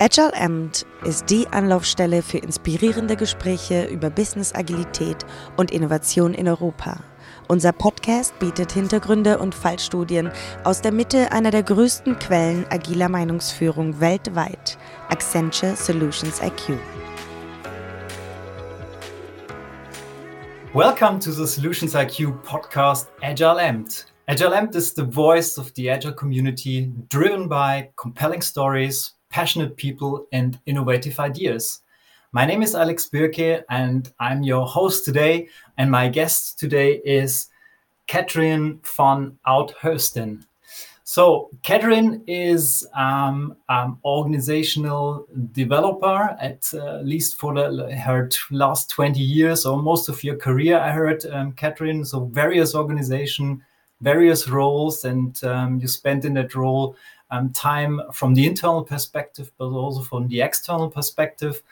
Agile Amt ist die Anlaufstelle für inspirierende Gespräche über Business Agilität und Innovation in Europa. Unser Podcast bietet Hintergründe und Fallstudien aus der Mitte einer der größten Quellen agiler Meinungsführung weltweit, Accenture Solutions IQ. Welcome to the Solutions IQ podcast Agile Amt. Agile Amt is the voice of the Agile community driven by compelling stories, passionate people, and innovative ideas. My name is Alex Birke, and I'm your host today. And my guest today is Katrijn von Oudheusden. So, Katrijn is um, um, organizational developer at uh, least for the, her last 20 years or most of your career. I heard um, Katrijn, so various organization, various roles, and um, you spent in that role um, time from the internal perspective, but also from the external perspective.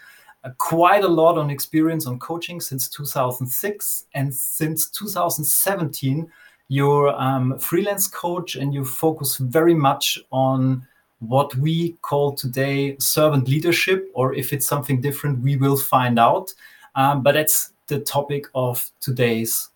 Uh, quite a lot on experience on coaching since 2006. And since 2017, you're um, freelance coach and you focus very much on what we call today servant leadership, or if it's something different, we will find out. Um, but that's the topic of today's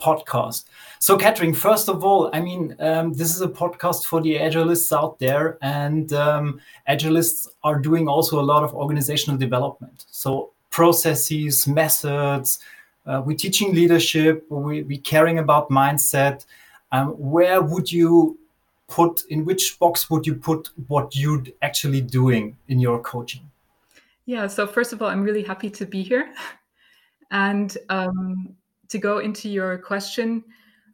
podcast. So, Katrijn, first of all, I mean, um, this is a podcast for the Agilists out there, and um, Agilists are doing also a lot of organizational development. So, processes, methods, uh, we're teaching leadership, we, we're caring about mindset. Um, where would you put, in which box would you put what you're actually doing in your coaching? Yeah, so first of all, I'm really happy to be here. And um, to go into your question,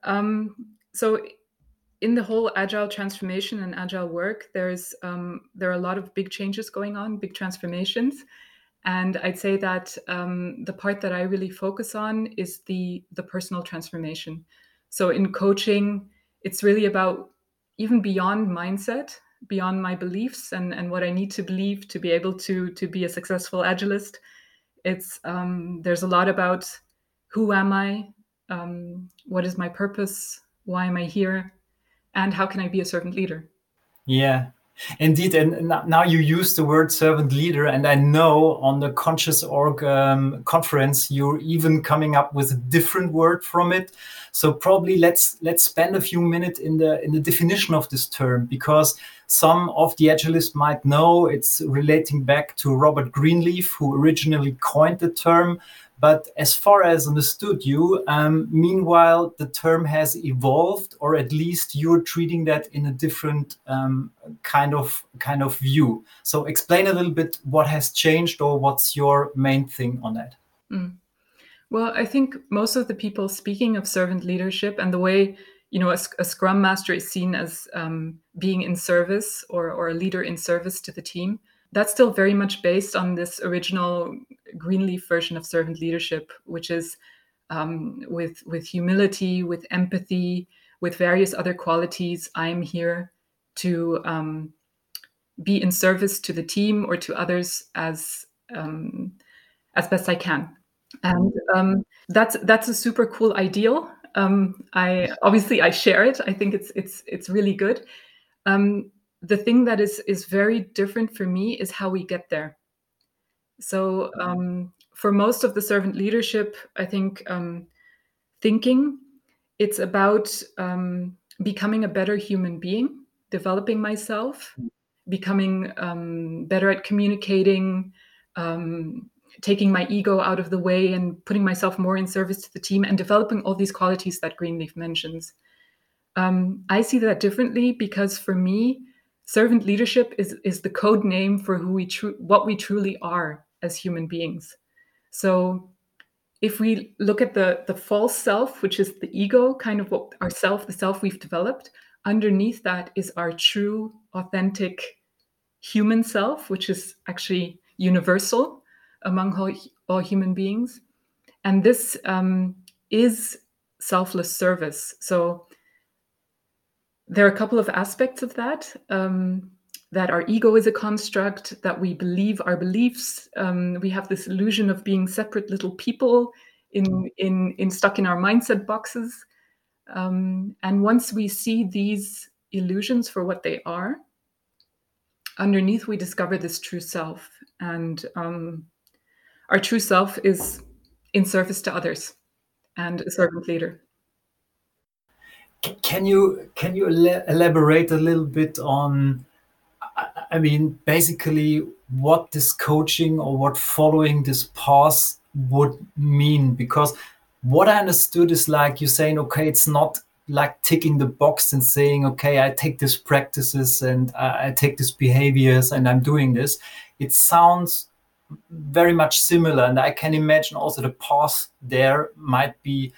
um, so in the whole agile transformation and agile work, there's um, there are a lot of big changes going on, big transformations, and I'd say that um, the part that I really focus on is the the personal transformation. So in coaching, it's really about even beyond mindset, beyond my beliefs and and what I need to believe to be able to to be a successful agilist. It's um, there's a lot about who am I? Um, what is my purpose? Why am I here? And how can I be a servant leader? Yeah, Indeed, and now you use the word servant leader, and I know on the Conscious Org um, conference you're even coming up with a different word from it. So probably let's let's spend a few minutes in the in the definition of this term because some of the agilists might know it's relating back to Robert Greenleaf, who originally coined the term. But as far as understood you, um, meanwhile, the term has evolved, or at least you're treating that in a different um, kind of kind of view. So explain a little bit what has changed, or what's your main thing on that. Mm. Well, I think most of the people speaking of servant leadership and the way you know a, a scrum master is seen as um, being in service or, or a leader in service to the team that's still very much based on this original Greenleaf version of servant leadership, which is um, with with humility, with empathy, with various other qualities. I'm here to um, be in service to the team or to others as um, as best I can, and um, that's that's a super cool ideal. Um, I obviously I share it. I think it's it's it's really good. Um, the thing that is is very different for me is how we get there so um, for most of the servant leadership i think um, thinking it's about um, becoming a better human being developing myself becoming um, better at communicating um, taking my ego out of the way and putting myself more in service to the team and developing all these qualities that greenleaf mentions. Um, i see that differently because for me servant leadership is is the code name for who we tru- what we truly are as human beings. So if we look at the the false self which is the ego kind of what our self the self we've developed underneath that is our true authentic human self which is actually universal among all, all human beings and this um, is selfless service so there are a couple of aspects of that. Um, that our ego is a construct, that we believe our beliefs. Um, we have this illusion of being separate little people in in in stuck in our mindset boxes. Um, and once we see these illusions for what they are, underneath we discover this true self and um, our true self is in service to others and a servant leader. Can you can you elaborate a little bit on i mean basically what this coaching or what following this path would mean? Because what i understood is like you're saying okay it's not like ticking the box and saying okay i take these practices and i, I take these behaviors and i'm doing this. It sounds very much similar and i can imagine also the path there might be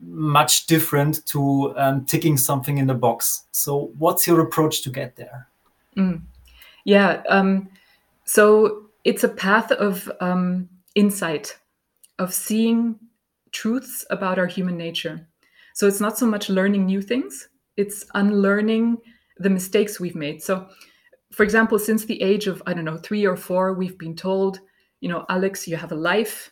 much different to um, ticking something in the box. So what's your approach to get there? Mm. yeah um, so it's a path of um, insight of seeing truths about our human nature. So it's not so much learning new things it's unlearning the mistakes we've made. So for example, since the age of, I don't know, three or four, we've been told, you know, Alex, you have a life.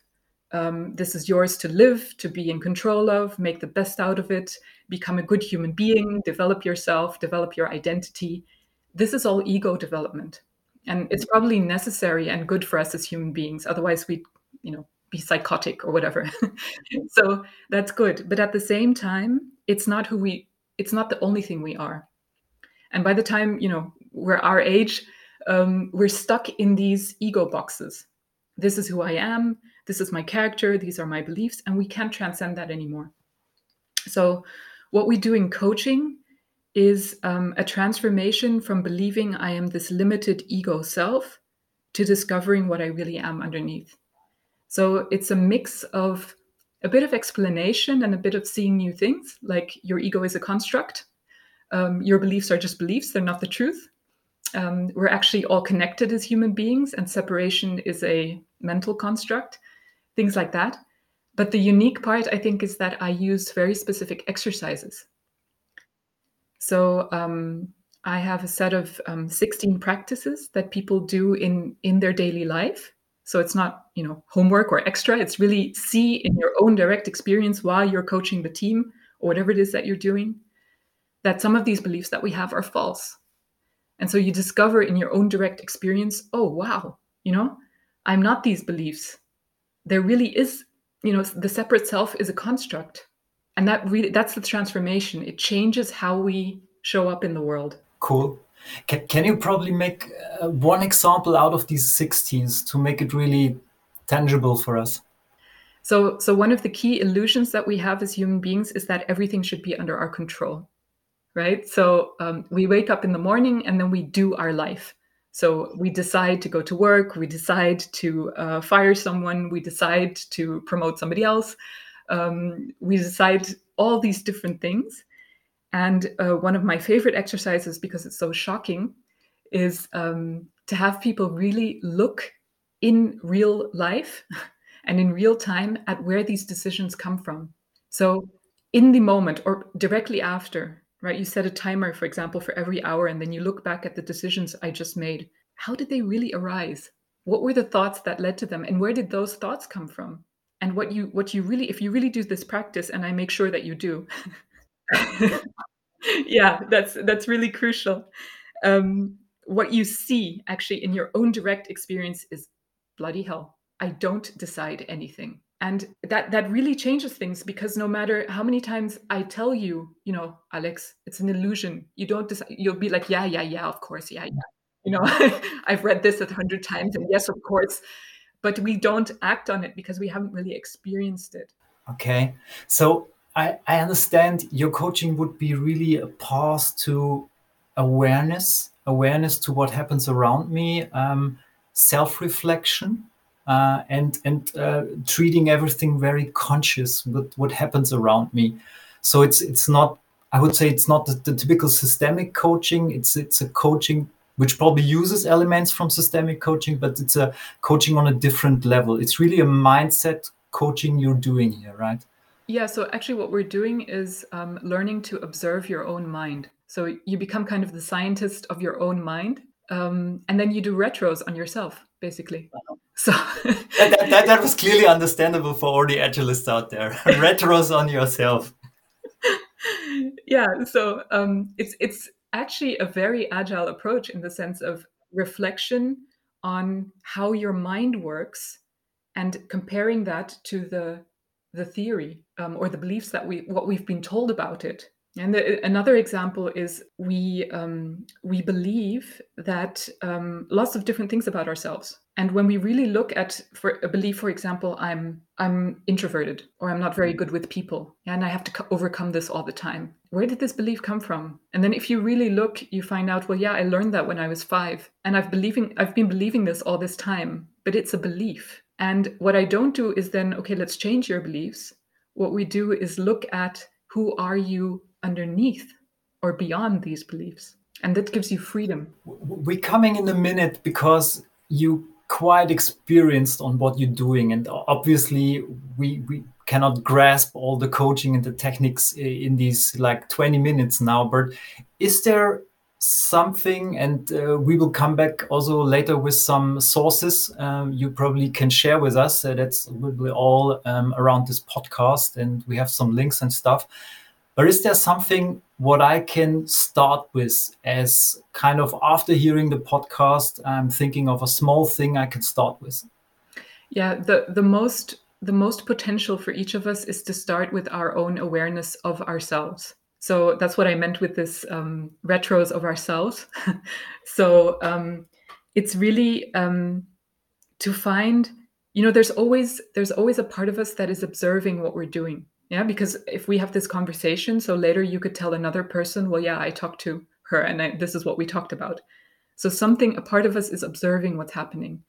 Um, this is yours to live, to be in control of, make the best out of it, become a good human being, develop yourself, develop your identity. This is all ego development. And it's probably necessary and good for us as human beings. Otherwise, we'd, you know, be psychotic or whatever. so that's good. But at the same time, it's not who we, it's not the only thing we are. And by the time, you know, we're our age, um, we're stuck in these ego boxes. This is who I am. This is my character. These are my beliefs. And we can't transcend that anymore. So, what we do in coaching is um, a transformation from believing I am this limited ego self to discovering what I really am underneath. So, it's a mix of a bit of explanation and a bit of seeing new things, like your ego is a construct. Um, your beliefs are just beliefs, they're not the truth um, we're actually all connected as human beings, and separation is a mental construct, things like that. But the unique part, I think, is that I use very specific exercises. So um, I have a set of um, 16 practices that people do in in their daily life. So it's not you know homework or extra. It's really see in your own direct experience while you're coaching the team or whatever it is that you're doing that some of these beliefs that we have are false and so you discover in your own direct experience, oh, wow, you know, I'm not these beliefs. There really is, you know, the separate self is a construct. And that really, that's the transformation. It changes how we show up in the world. Cool. Can, can you probably make uh, one example out of these 16s to make it really tangible for us? So, so one of the key illusions that we have as human beings is that everything should be under our control right? So um, we wake up in the morning and then we do our life. So we decide to go to work, we decide to uh, fire someone, we decide to promote somebody else, um, we decide all these different things. And uh, one of my favorite exercises, because it's so shocking, is um, to have people really look in real life and in real time at where these decisions come from. So, in the moment or directly after, right? You set a timer, for example, for every hour, and then you look back at the decisions I just made. How did they really arise? What were the thoughts that led to them, and where did those thoughts come from? And what you what you really, if you really do this practice, and I make sure that you do, yeah, that's that's really crucial. Um, what you see actually in your own direct experience is bloody hell. I don't decide anything and that that really changes things because no matter how many times i tell you you know alex it's an illusion. You don't decide you'll be like yeah yeah yeah of course yeah yeah. You know i've read this a hundred times and yes of course but we don't act on it because we haven't really experienced it. Okay. So i i understand your coaching would be really a path to awareness awareness to what happens around me um, self-reflection uh, and and uh, treating everything very conscious with what happens around me. So it's it's not I would say it's not the, the, typical systemic coaching. It's it's a coaching which probably uses elements from systemic coaching, but it's a coaching on a different level. It's really a mindset coaching you're doing here, right? Yeah. So actually, what we're doing is um, learning to observe your own mind. So you become kind of the scientist of your own mind, um, and then you do retros on yourself, basically. So that, that, that, was clearly understandable for all the agilists out there. Retros on yourself. Yeah, so um, it's it's actually a very agile approach in the sense of reflection on how your mind works and comparing that to the the theory um, or the beliefs that we what we've been told about it and the, another example is we um, we believe that um, lots of different things about ourselves. And when we really look at for uh, a belief, for example, I'm I'm introverted or I'm not very mm. good with people, and I have to co- overcome this all the time. Where did this belief come from? And then if you really look, you find out, well, yeah, I learned that when I was five, and I've believing I've been believing this all this time, but it's a belief. And what I don't do is then, okay, let's change your beliefs. What we do is look at who are you underneath or beyond these beliefs. And that gives you freedom. We're coming in a minute because you quite experienced on what you're doing. And obviously we, we cannot grasp all the coaching and the techniques in these like 20 minutes now. But is there something and uh, we will come back also later with some sources um, you probably can share with us. Uh, that's will all um, around this podcast and we have some links and stuff. But is there something what I can start with as kind of after hearing the podcast, I'm thinking of a small thing I can start with? Yeah, the the most the most potential for each of us is to start with our own awareness of ourselves. So that's what I meant with this um, retros of ourselves. so um, it's really um, to find, you know, there's always there's always a part of us that is observing what we're doing yeah, because if we have this conversation, so later you could tell another person, well, yeah, I talked to her and I, this is what we talked about. So something, a part of us is observing what's happening.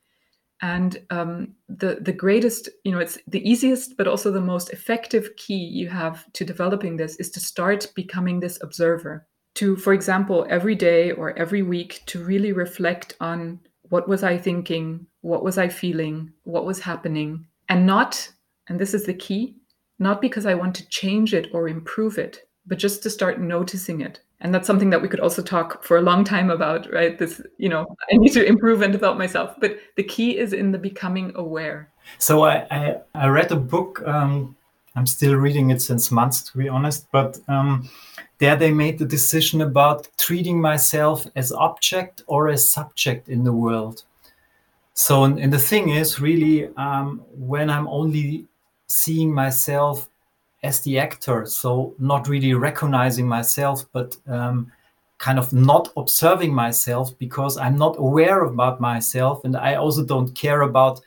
And um, the the greatest, you know, it's the easiest, but also the most effective key you have to developing this is to start becoming this observer. To, for example, every day or every week, to really reflect on what was I thinking, what was I feeling, what was happening, and not, and this is the key, not because I want to change it or improve it, but just to start noticing it. And that's something that we could also talk for a long time about, right? This, you know, I need to improve and develop myself. But the key is in the becoming aware. So I, I, I read a book. Um, I'm still reading it since months, to be honest. But um, there they made the decision about treating myself as object or as subject in the world. So, and the thing is, really, um, when I'm only seeing myself as the actor so not really recognizing myself but um, kind of not observing myself because i'm not aware about myself and i also don't care about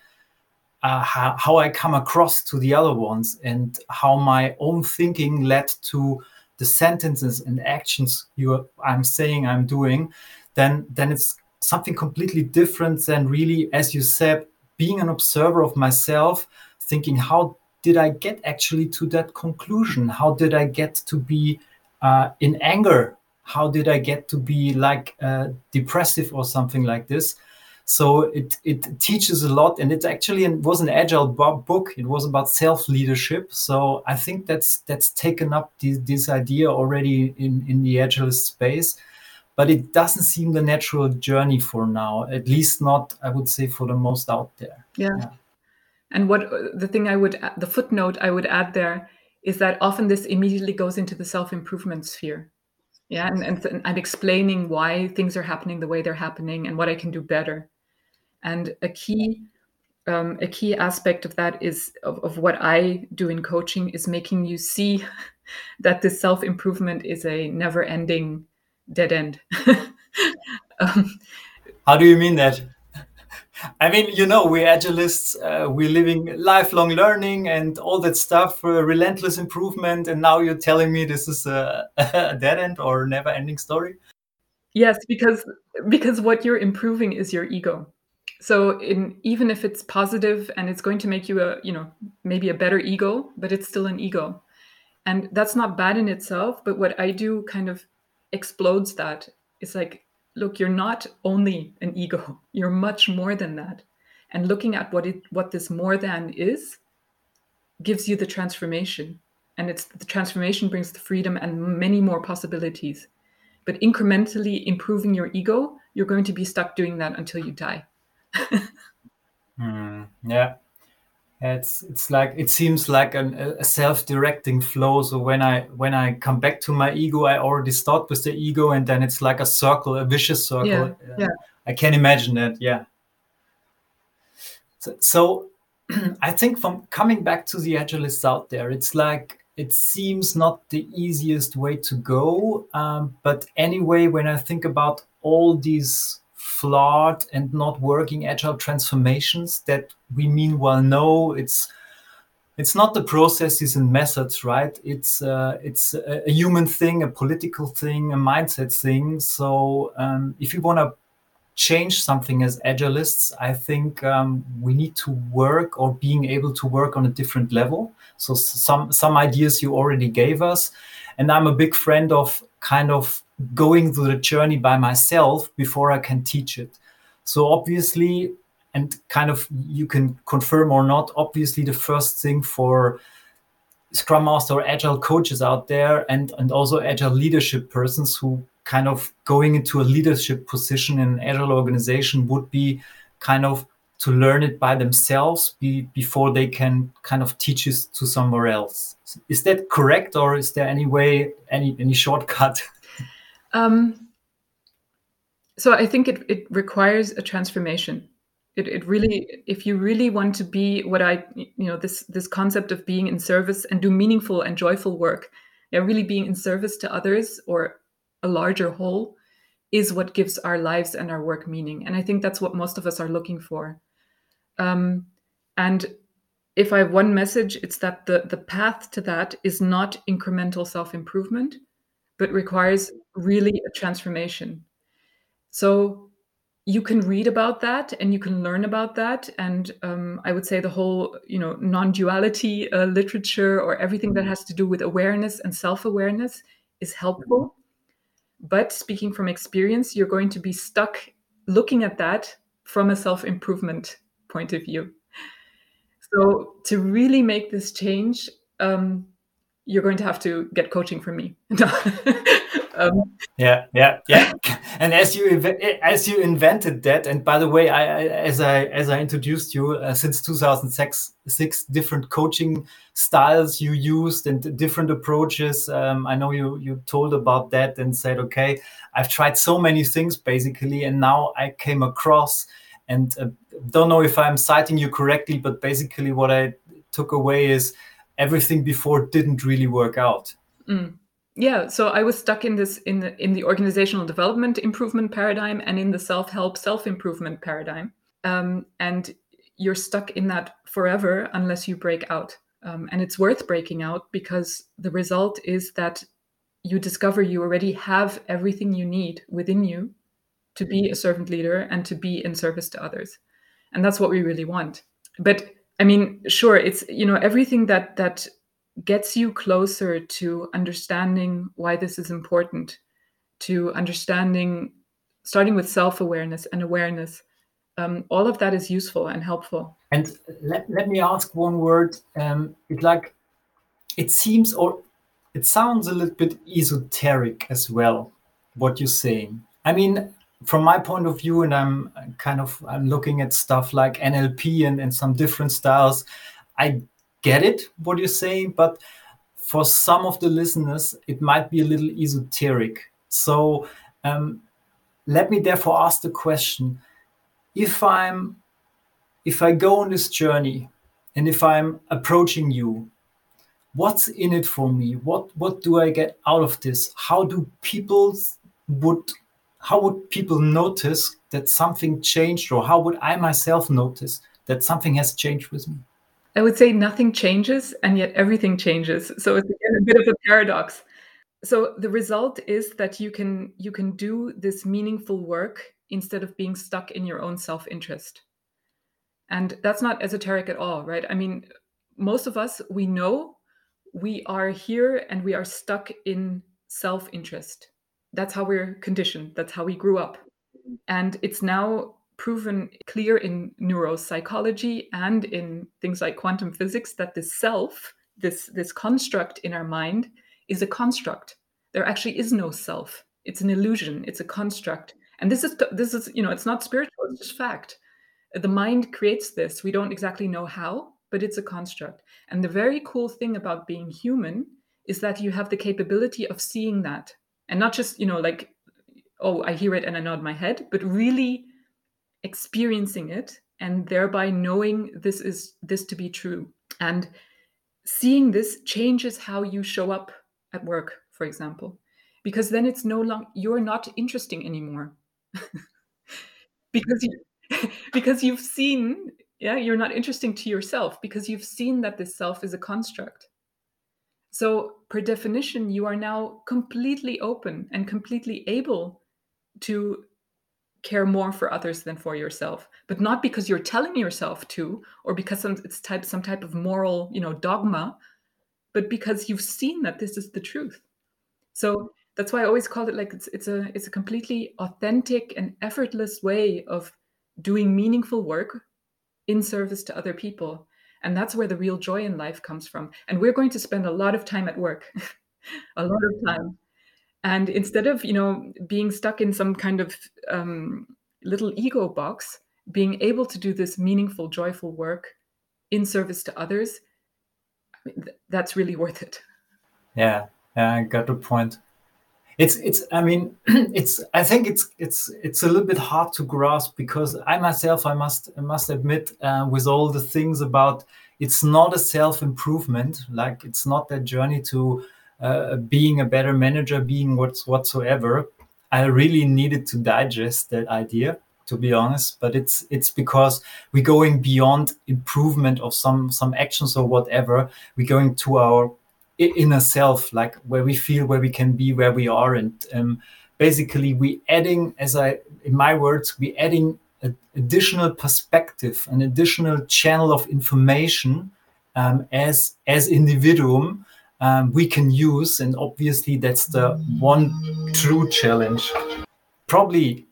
uh, how, how, i come across to the other ones and how my own thinking led to the sentences and actions you i'm saying i'm doing then then it's something completely different than really as you said being an observer of myself thinking how did I get actually to that conclusion? How did I get to be uh, in anger? How did I get to be like uh, depressive or something like this? So it it teaches a lot, and it actually was an agile book. It was about self leadership. So I think that's that's taken up this, this idea already in in the agile space, but it doesn't seem the natural journey for now. At least not, I would say, for the most out there. yeah. yeah. And what the thing I would, the footnote I would add there is that often this immediately goes into the self improvement sphere. Yeah. And, and, and, I'm explaining why things are happening the way they're happening and what I can do better. And a key, um, a key aspect of that is of, of what I do in coaching is making you see that this self improvement is a never ending dead end. um, How do you mean that? I mean, you know, we're agilists, uh, we're living lifelong learning and all that stuff, uh, relentless improvement. And now you're telling me this is a, a dead end or never ending story? Yes, because because what you're improving is your ego. So in even if it's positive and it's going to make you a, you know, maybe a better ego, but it's still an ego. And that's not bad in itself, but what I do kind of explodes that. It's like look you're not only an ego you're much more than that. And looking at what it what this more than is gives you the transformation. And it's the transformation brings the freedom and many more possibilities. But incrementally improving your ego you're going to be stuck doing that until you die. Mm, yeah it's it's like it seems like an, a self-directing flow so when i when i come back to my ego i already start with the ego and then it's like a circle a vicious circle yeah, yeah. I can imagine that. Yeah. So, so I think from coming back to the agilists out there, it's like it seems not the easiest way to go. Um, but anyway, when I think about all these flawed and not working agile transformations that we meanwhile know. It's it's not the processes and methods right? It's uh, it's a, a, human thing a political thing a mindset thing. So um, if you want to change something as agilists i think um, we need to work or being able to work on a different level. So some some ideas you already gave us. And i'm a big friend of kind of going through the journey by myself before I can teach it. So obviously, and kind of you can confirm or not, obviously the first thing for Scrum Master or Agile coaches out there and, and also Agile leadership persons who kind of going into a leadership position in an Agile organization would be kind of to learn it by themselves be, before they can kind of teach it to somewhere else. Is that correct, or is there any way, any any shortcut? Um, so I think it, it requires a transformation. It, it really, if you really want to be what I, you know, this this concept of being in service and do meaningful and joyful work, yeah, really being in service to others or a larger whole, is what gives our lives and our work meaning. And I think that's what most of us are looking for. Um, and if I have one message, it's that the the path to that is not incremental self improvement but requires really a transformation. So you can read about that and you can learn about that. And um, I would say the whole, you know, non-duality uh, literature or everything that has to do with awareness and self-awareness is helpful. But speaking from experience, you're going to be stuck looking at that from a self-improvement point of view. So to really make this change, um, you're going to have to get coaching from me. um, yeah, yeah, yeah. and as you as you invented that, and by the way, I, I as I as I introduced you uh, since 2006, six different coaching styles you used and different approaches. Um, I know you you told about that and said, okay, I've tried so many things basically, and now I came across and uh, don't know if I'm citing you correctly, but basically what I took away is everything before didn't really work out. Mm. Yeah, so I was stuck in this in the in the organizational development improvement paradigm and in the self-help self-improvement paradigm. Um, and you're stuck in that forever unless you break out. Um, and it's worth breaking out because the result is that you discover you already have everything you need within you to be a servant leader and to be in service to others. And that's what we really want. But I mean, sure, it's you know everything that that gets you closer to understanding why this is important, to understanding, starting with self-awareness and awareness. Um, all of that is useful and helpful. And let, let me ask one word. Um, it's like it seems or it sounds a little bit esoteric as well. What you're saying. I mean, from my point of view, and I'm kind of I'm looking at stuff like NLP and, and some different styles. I get it what you're saying, but for some of the listeners, it might be a little esoteric. So um, let me therefore ask the question: If I'm if I go on this journey, and if I'm approaching you, what's in it for me? What what do I get out of this? How do people would how would people notice that something changed or how would i myself notice that something has changed with me i would say nothing changes and yet everything changes. So it's again a bit of a paradox. So the result is that you can you can do this meaningful work instead of being stuck in your own self-interest. And that's not esoteric at all right? I mean most of us we know we are here and we are stuck in self-interest. That's how we're conditioned. That's how we grew up. And it's now proven clear in neuropsychology and in things like quantum physics that the self this this construct in our mind is a construct. There actually is no self. It's an illusion. It's a construct. And this is this is you know it's not spiritual it's just fact. The mind creates this. We don't exactly know how but it's a construct. And the very cool thing about being human is that you have the capability of seeing that. And not just you know like oh i hear it and i nod my head but really experiencing it and thereby knowing this is this to be true. And seeing this changes how you show up at work for example because then it's no longer you're not interesting anymore. Because you because you've seen yeah you're not interesting to yourself because you've seen that this self is a construct. So per definition you are now completely open and completely able to care more for others than for yourself but not because you're telling yourself to or because some, it's type some type of moral you know dogma but because you've seen that this is the truth. So that's why i always call it like it's, it's a it's a completely authentic and effortless way of doing meaningful work in service to other people. And that's where the real joy in life comes from. And we're going to spend a lot of time at work. A lot of time and instead of you know being stuck in some kind of um, little ego box being able to do this meaningful joyful work in service to others th- that's really worth it. Yeah yeah i got the point. It's it's i mean it's i think it's it's it's a little bit hard to grasp because i myself i must I must admit uh, with all the things about it's not a self improvement like it's not that journey to uh, being a better manager, being what's whatsoever. I really needed to digest that idea, to be honest. But it's it's because we're going beyond improvement of some some actions or whatever. We're going to our inner self, like where we feel, where we can be, where we are, and um, basically we adding, as I in my words, we adding an additional perspective, an additional channel of information um, as as individuum um, we can use. And obviously, that's the one true challenge. Probably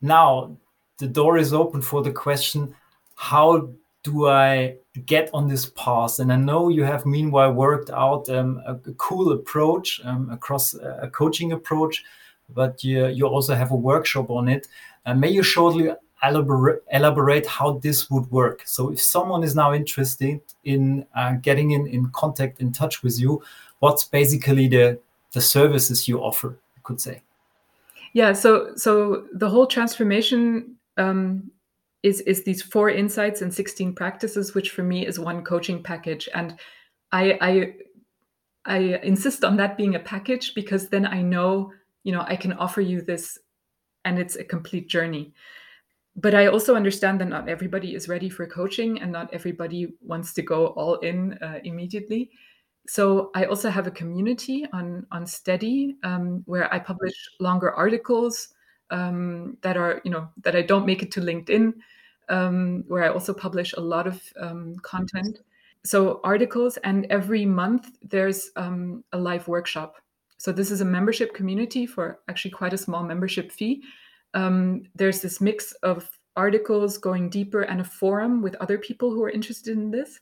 now the door is open for the question how do I get on this path? And I know you have meanwhile worked out um, a, a, cool approach um, across a coaching approach, but you, you also have a workshop on it. Uh, may you shortly elaborate, elaborate how this would work. So if someone is now interested in uh, getting in, in contact, in touch with you, what's basically the, the services you offer, I could say? Yeah, so so the whole transformation um, is is these four insights and 16 practices, which for me is one coaching package. And I I I insist on that being a package because then I know, you know, I can offer you this and it's a complete journey but I also understand that not everybody is ready for coaching and not everybody wants to go all in uh, immediately. So I also have a community on on Steady um, where I publish longer articles um, that are you know that I don't make it to LinkedIn, um, where I also publish a lot of um, content. So articles, and every month there's um, a live workshop. So this is a membership community for actually quite a small membership fee um, there's this mix of articles going deeper and a forum with other people who are interested in this.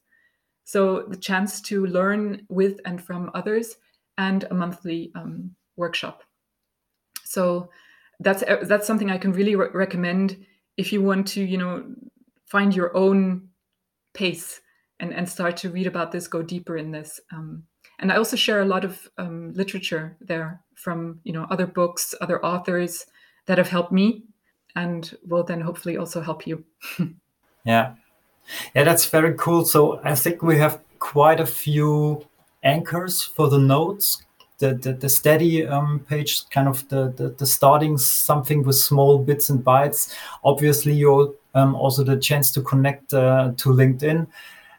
So the chance to learn with and from others, and a monthly um, workshop. So that's uh, that's something I can really re- recommend if you want to, you know, find your own pace and and start to read about this, go deeper in this. Um, and I also share a lot of um, literature there from you know other books, other authors, that have helped me and will then hopefully also help you. yeah. Yeah, that's very cool. So I think we have quite a few anchors for the notes. The, the, the steady um, page, kind of the, the, the, starting something with small bits and bytes. Obviously, you um, also the chance to connect uh, to LinkedIn.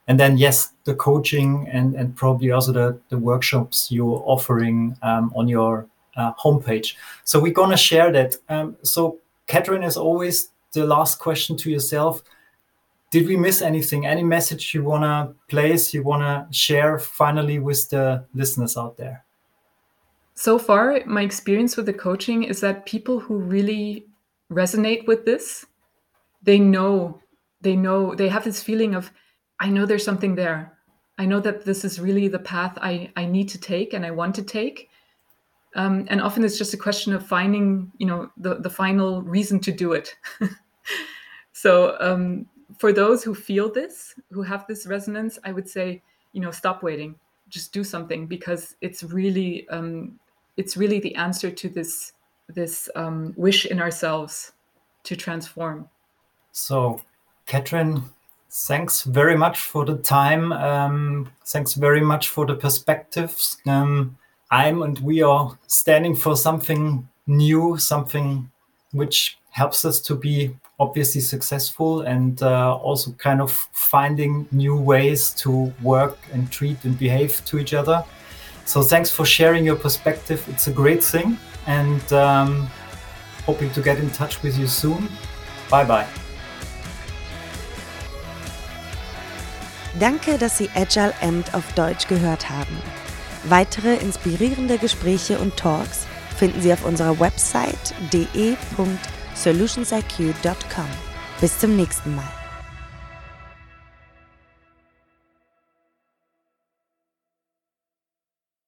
And then, yes, the coaching and, and probably also the, the workshops you're offering um, on your uh, homepage. So we're going to share that. Um, so, Katrijn, as always, the last question to yourself Did we miss anything? Any message you want to place, you want to share finally with the listeners out there? So far, my experience with the coaching is that people who really resonate with this, they know, they know, they have this feeling of, I know there's something there. I know that this is really the path I, I need to take and I want to take um, and often it's just a question of finding you know the, the final reason to do it so um, for those who feel this who have this resonance i would say you know stop waiting just do something because it's really um, it's really the answer to this this um, wish in ourselves to transform So, Katrijn, thanks very much for the time. Um, thanks very much for the perspectives. Um, I'm and we are standing for something new, something which helps us to be obviously successful and uh, also kind of finding new ways to work and treat and behave to each other. So thanks for sharing your perspective. It's a great thing and um, hoping to get in touch with you soon. Bye bye. Danke, dass Sie Agile Amped auf Deutsch gehört haben. Weitere inspirierende Gespräche und Talks finden Sie auf unserer Website de.solutionsiq.com. Bis zum nächsten Mal.